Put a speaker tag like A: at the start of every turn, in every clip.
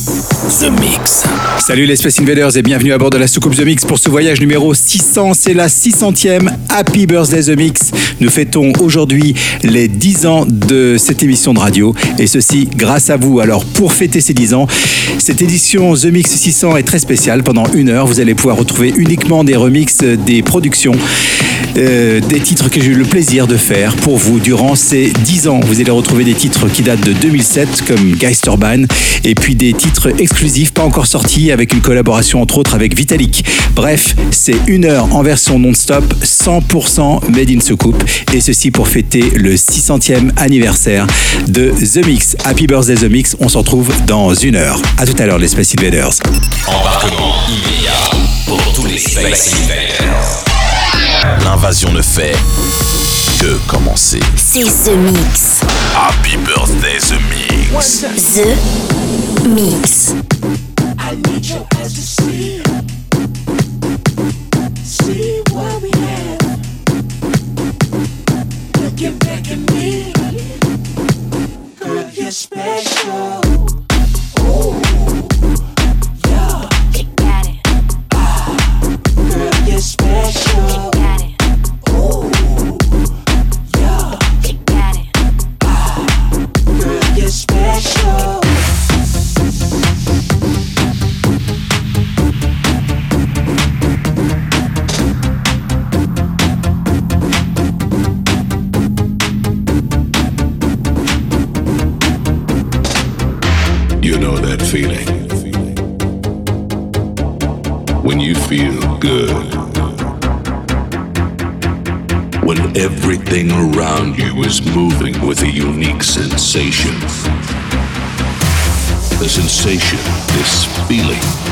A: The Mix.
B: Salut les Space Invaders et bienvenue à bord de la soucoupe The Mix pour ce voyage numéro 600. C'est la 600e Happy Birthday The Mix. Nous fêtons aujourd'hui les 10 ans de cette émission de radio et ceci grâce à vous. Alors pour fêter ces 10 ans, cette édition The Mix 600 est très spéciale. Pendant une heure, vous allez pouvoir retrouver uniquement des remixes des productions, euh, des titres que j'ai eu le plaisir de faire pour vous durant ces 10 ans. Vous allez retrouver des titres qui datent de 2007 comme Geisterbahn et puis des titres exclusifs pas encore sortis avec une collaboration entre autres avec Vitalik. Bref, c'est une heure en version non-stop, 100% made in soucoupe et ceci pour fêter le 600e anniversaire de The Mix. Happy Birthday The Mix, on se retrouve dans une heure. À tout à l'heure les Space Invaders.
A: Embarquement immédiat pour tous les Space Invaders. L'invasion ne fait que commencer.
C: C'est The Mix.
A: Happy Birthday The Mix.
C: The Mix.
D: I need your eyes to see, see what we have. Looking back at me, girl, you're special. Ooh, yeah,
C: You got it. Ah.
D: girl, you're special.
E: Beeling.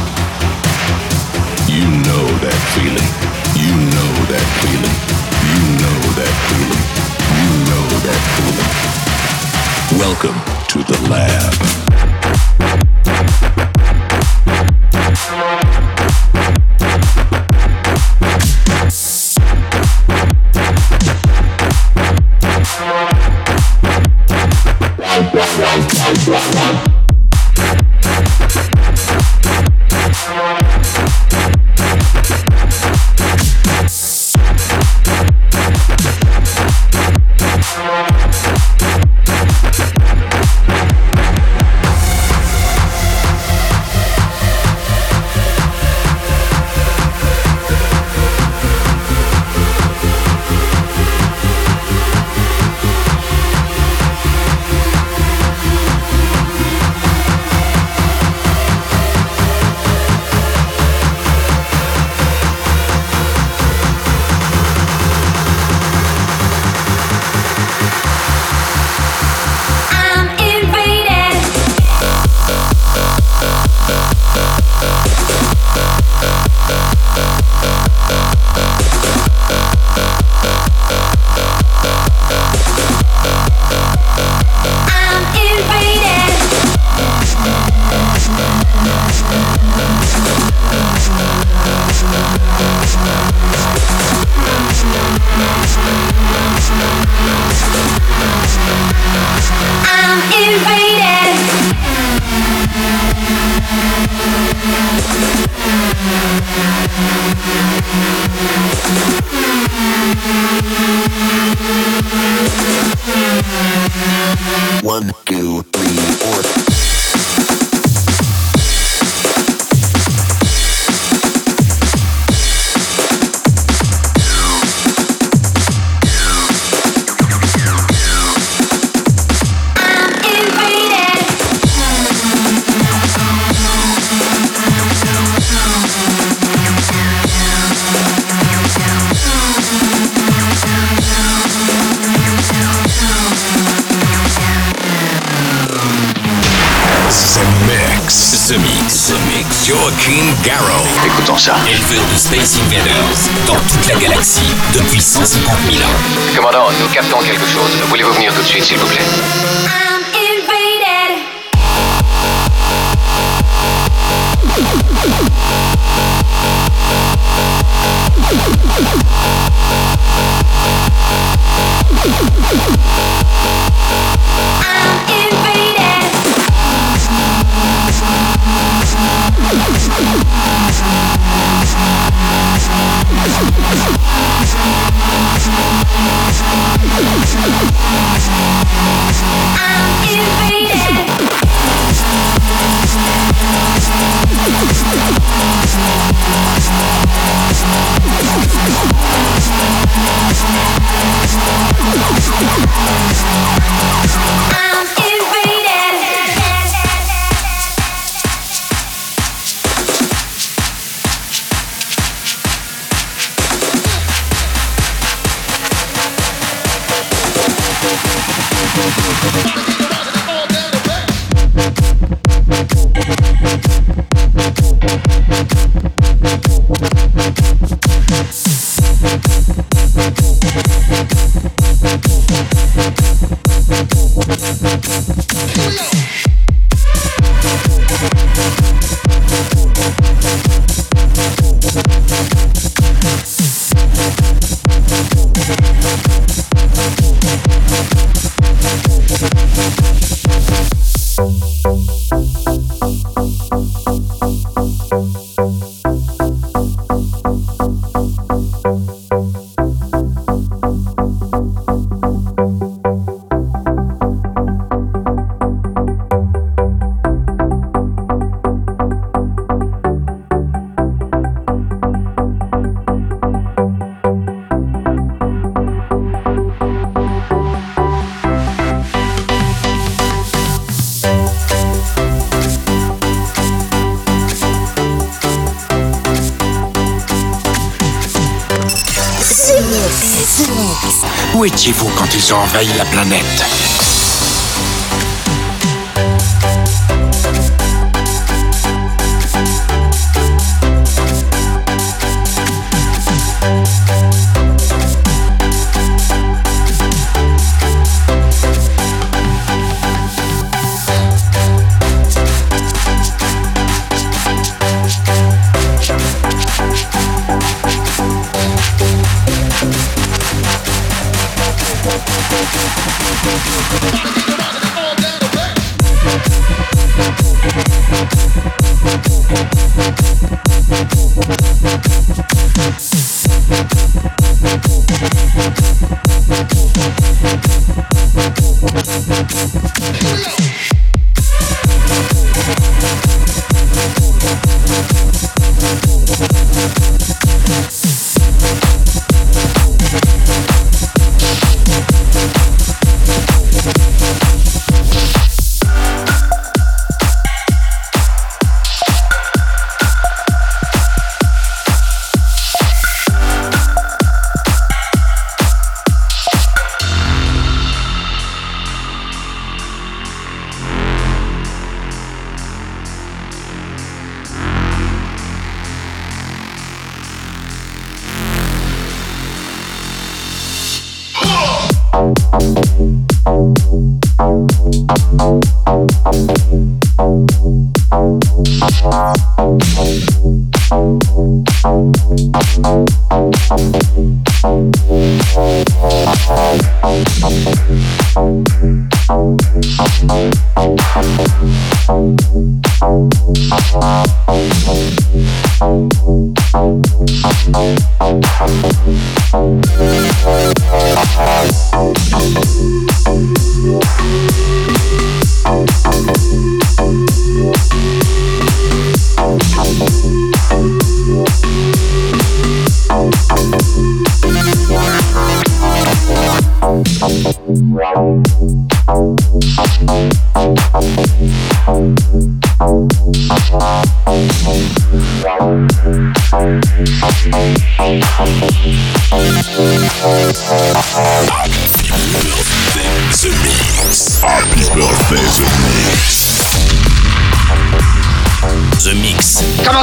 E: Ils ont envahi la planète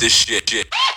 F: this shit. shit.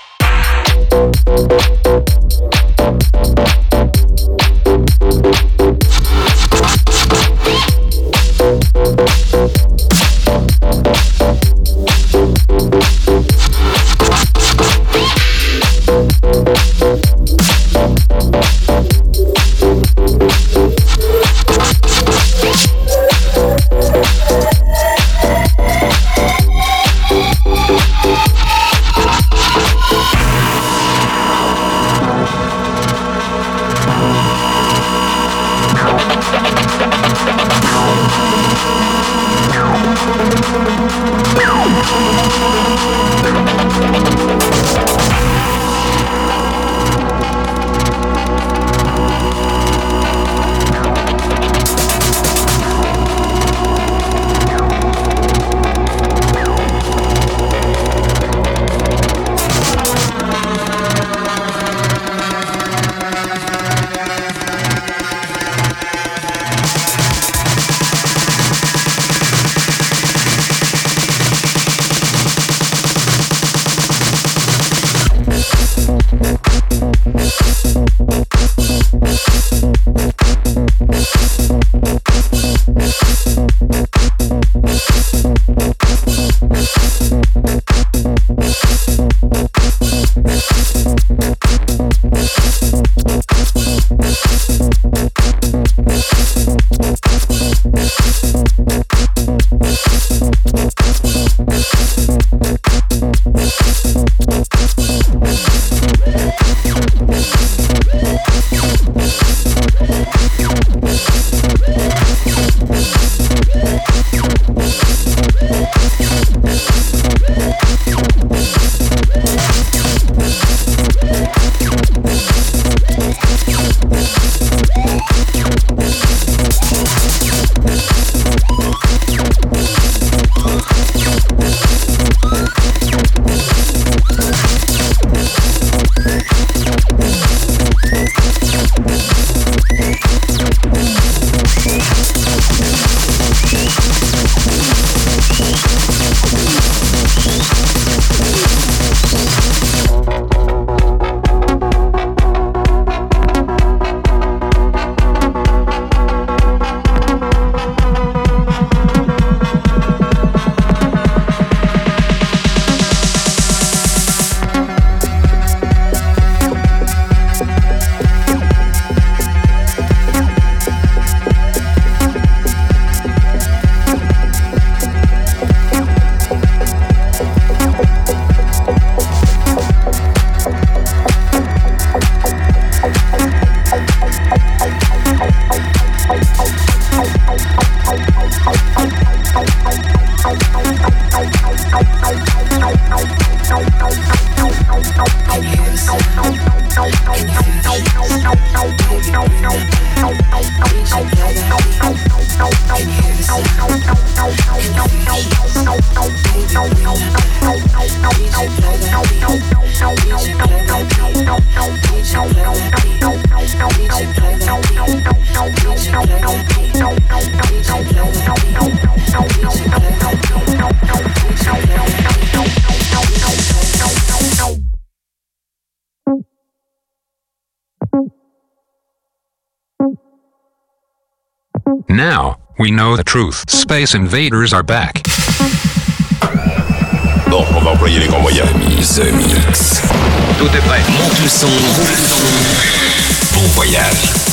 G: Now, we know the truth. Space invaders are back.
H: Bon, on va employer les grands moyens.
I: The Mix.
J: Tout est prêt.
I: Monte le son. Bon voyage.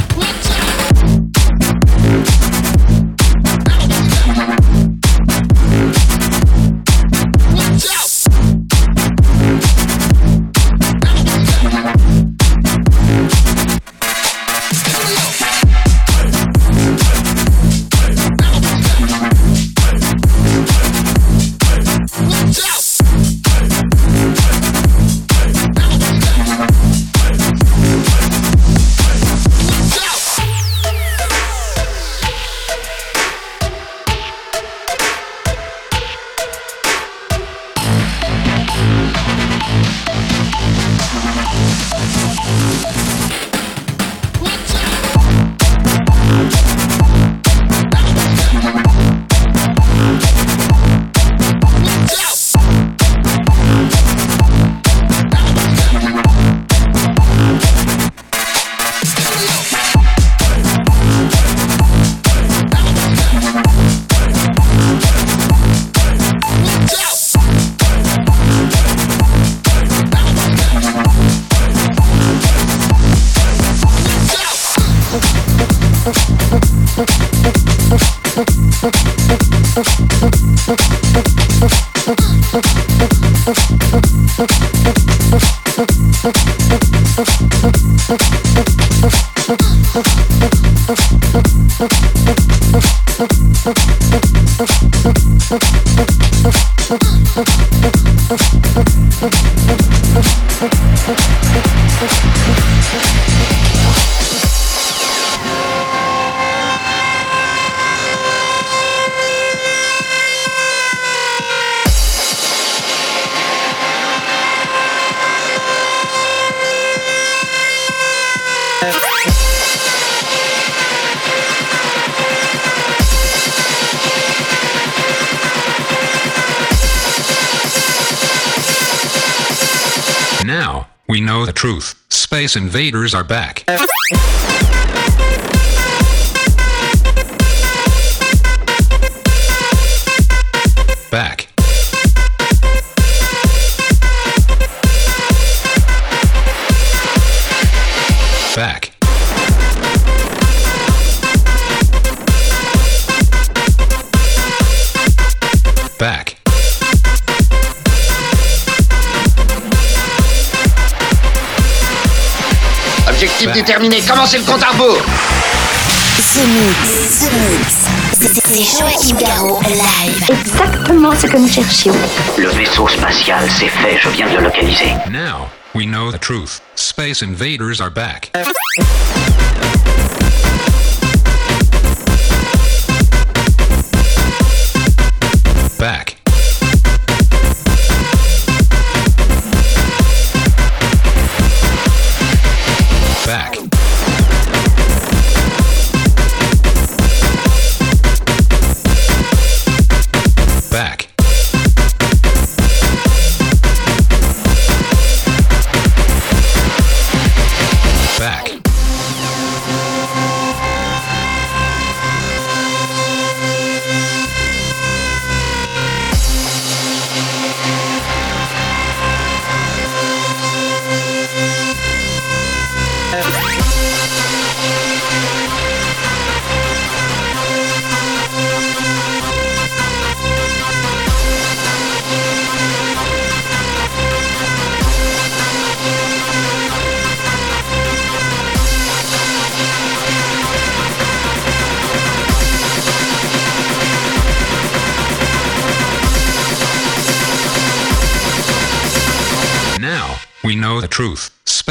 G: Invaders are back.
K: Objectif déterminé, commencez le compte à rebours
C: The Mix, The Mix. C'est- Joachim Garraud, live.
L: Exactement ce que nous cherchions.
M: Le vaisseau spatial, c'est fait, je viens de le localiser.
G: Now, we know the truth. Space invaders are back. Back.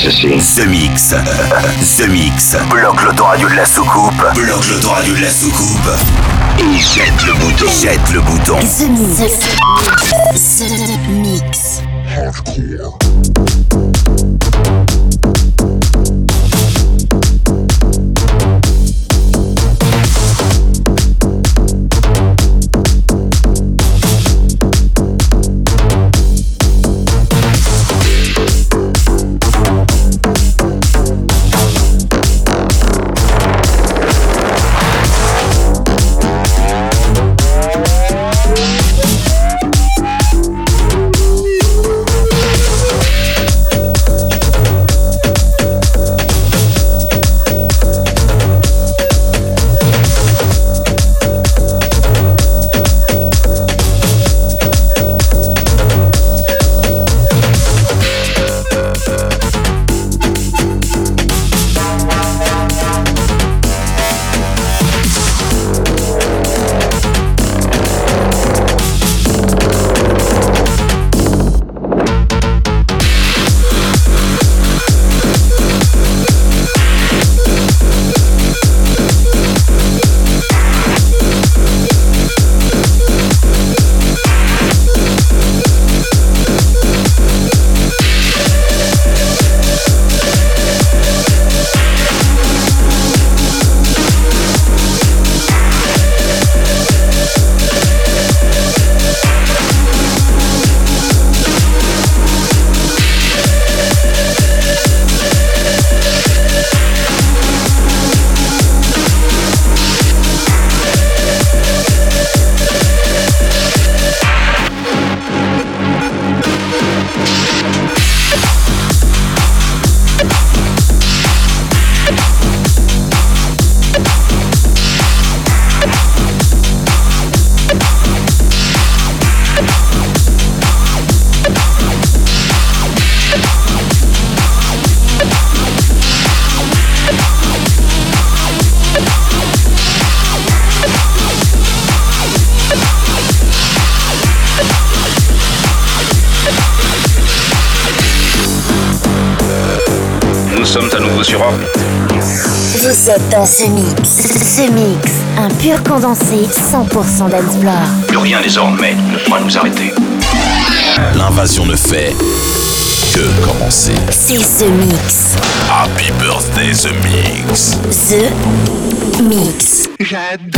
M: Ceci.
N: The Mix. The Mix. Bloque l'autoradio de la soucoupe. Bloque l'autoradio de la soucoupe. Et jette le bouton. Jette le bouton.
C: The Mix. The Mix.
O: Nous
C: dans ce mix. Ce mix, un pur condensé 100% d'Explore.
O: Plus rien désormais ne pourra nous arrêter.
N: L'invasion ne fait que commencer.
C: C'est ce mix.
N: Happy birthday The Mix.
C: The Mix.
P: J'adore,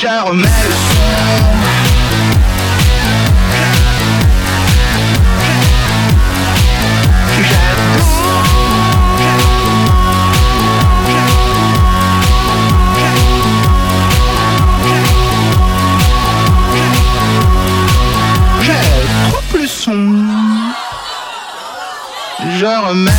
P: je remets le son. Je remets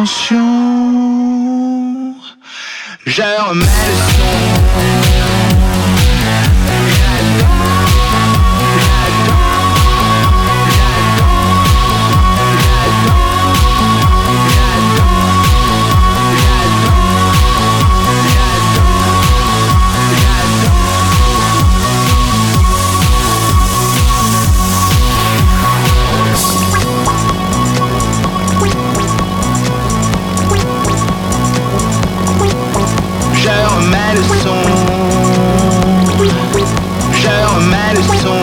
P: attention, je remets le je remets le son,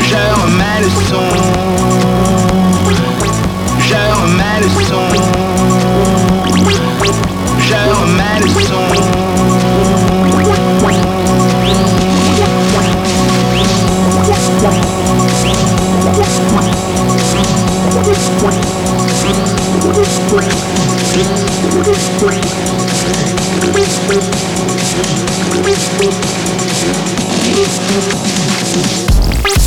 P: je remets le son, je remets le son, je remets le son.
Q: Thank you.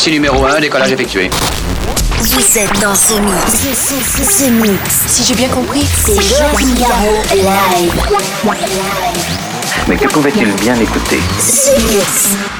Q: Ici numéro 1, décollage effectué.
M: Vous êtes dans ce mix. Ce mix. Si j'ai bien compris, c'est Jean Garo live.
J: Mais que pouvait-il bien écouter?
M: Ce mix.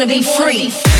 C: wanna be free.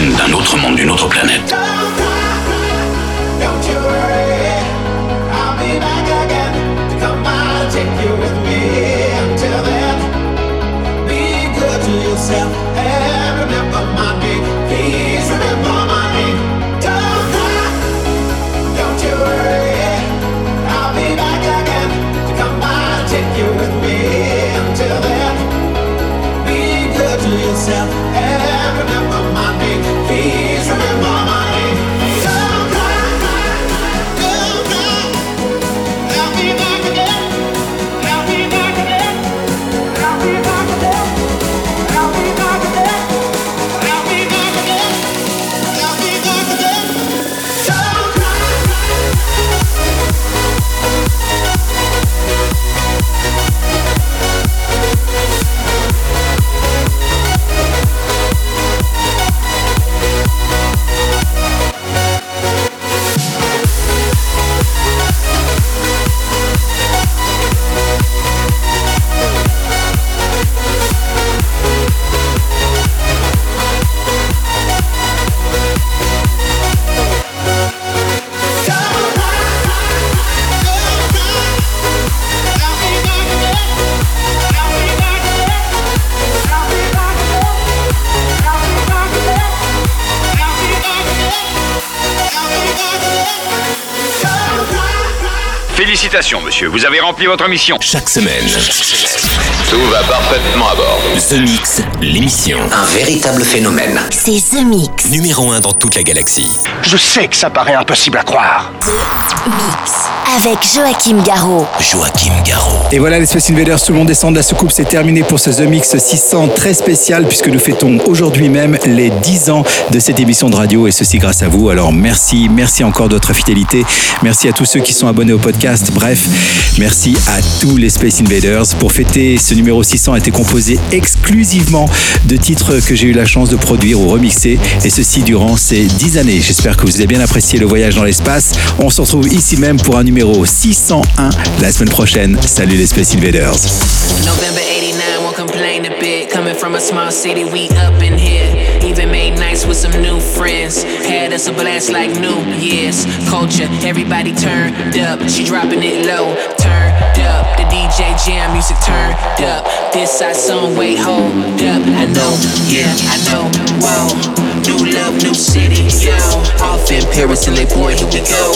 P: D'un autre monde, d'une autre planète.
K: Félicitations, monsieur, vous avez rempli votre mission.
R: Chaque semaine,
S: Tout va parfaitement à bord.
R: The Mix, l'émission.
P: Un véritable phénomène.
M: C'est The Mix.
R: Numéro 1 dans toute la galaxie.
T: Je sais que ça paraît impossible à croire.
M: Mix. Avec Joachim Garraud.
R: Joachim Garraud.
B: Et voilà les Space Invaders, tout le monde descend de la soucoupe, c'est terminé pour ce The Mix 600 très spécial puisque nous fêtons aujourd'hui même les 10 ans de cette émission de radio et ceci grâce à vous. Alors merci, merci encore de votre fidélité, merci à tous ceux qui sont abonnés au podcast, bref, merci à tous les Space Invaders pour fêter ce numéro 600 a été composé exclusivement de titres que j'ai eu la chance de produire ou remixer, et ceci durant ces 10 années. J'espère que vous avez bien apprécié le voyage dans l'espace. On se retrouve ici même pour un numéro 601 la semaine prochaine. Salut les Space Invaders.
U: November 89, won't complain a bit. Coming from a small city, we up in here. With some new friends. Had us a blast like New Year's. Culture, everybody turned up. She dropping it low, turned up. The DJ jam music turned up. This our song, wait, hold up. I know, yeah, I know, whoa. New love, new city, yo. Off in Paris and they boy, here we go.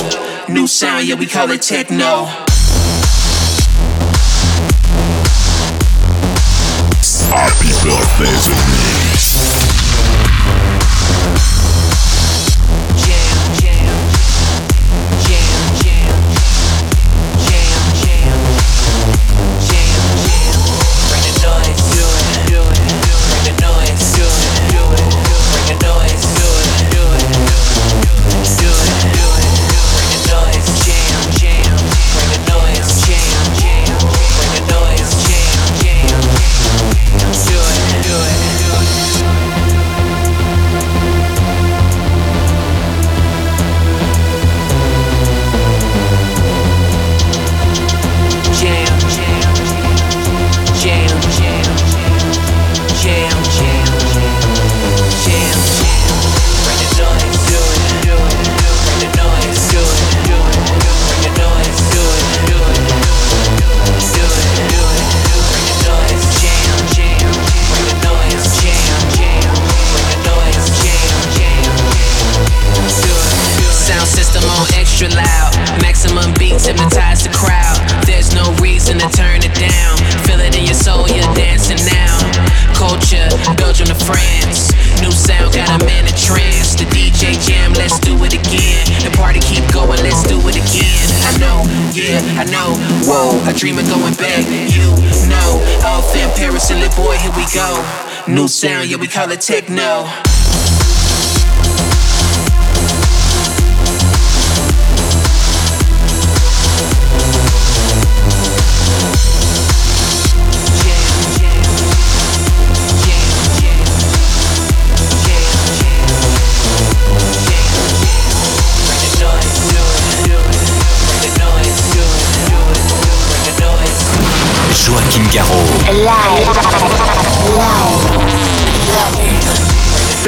U: New sound, yeah, we call it techno.
H: Happy birthday to
U: we call it techno.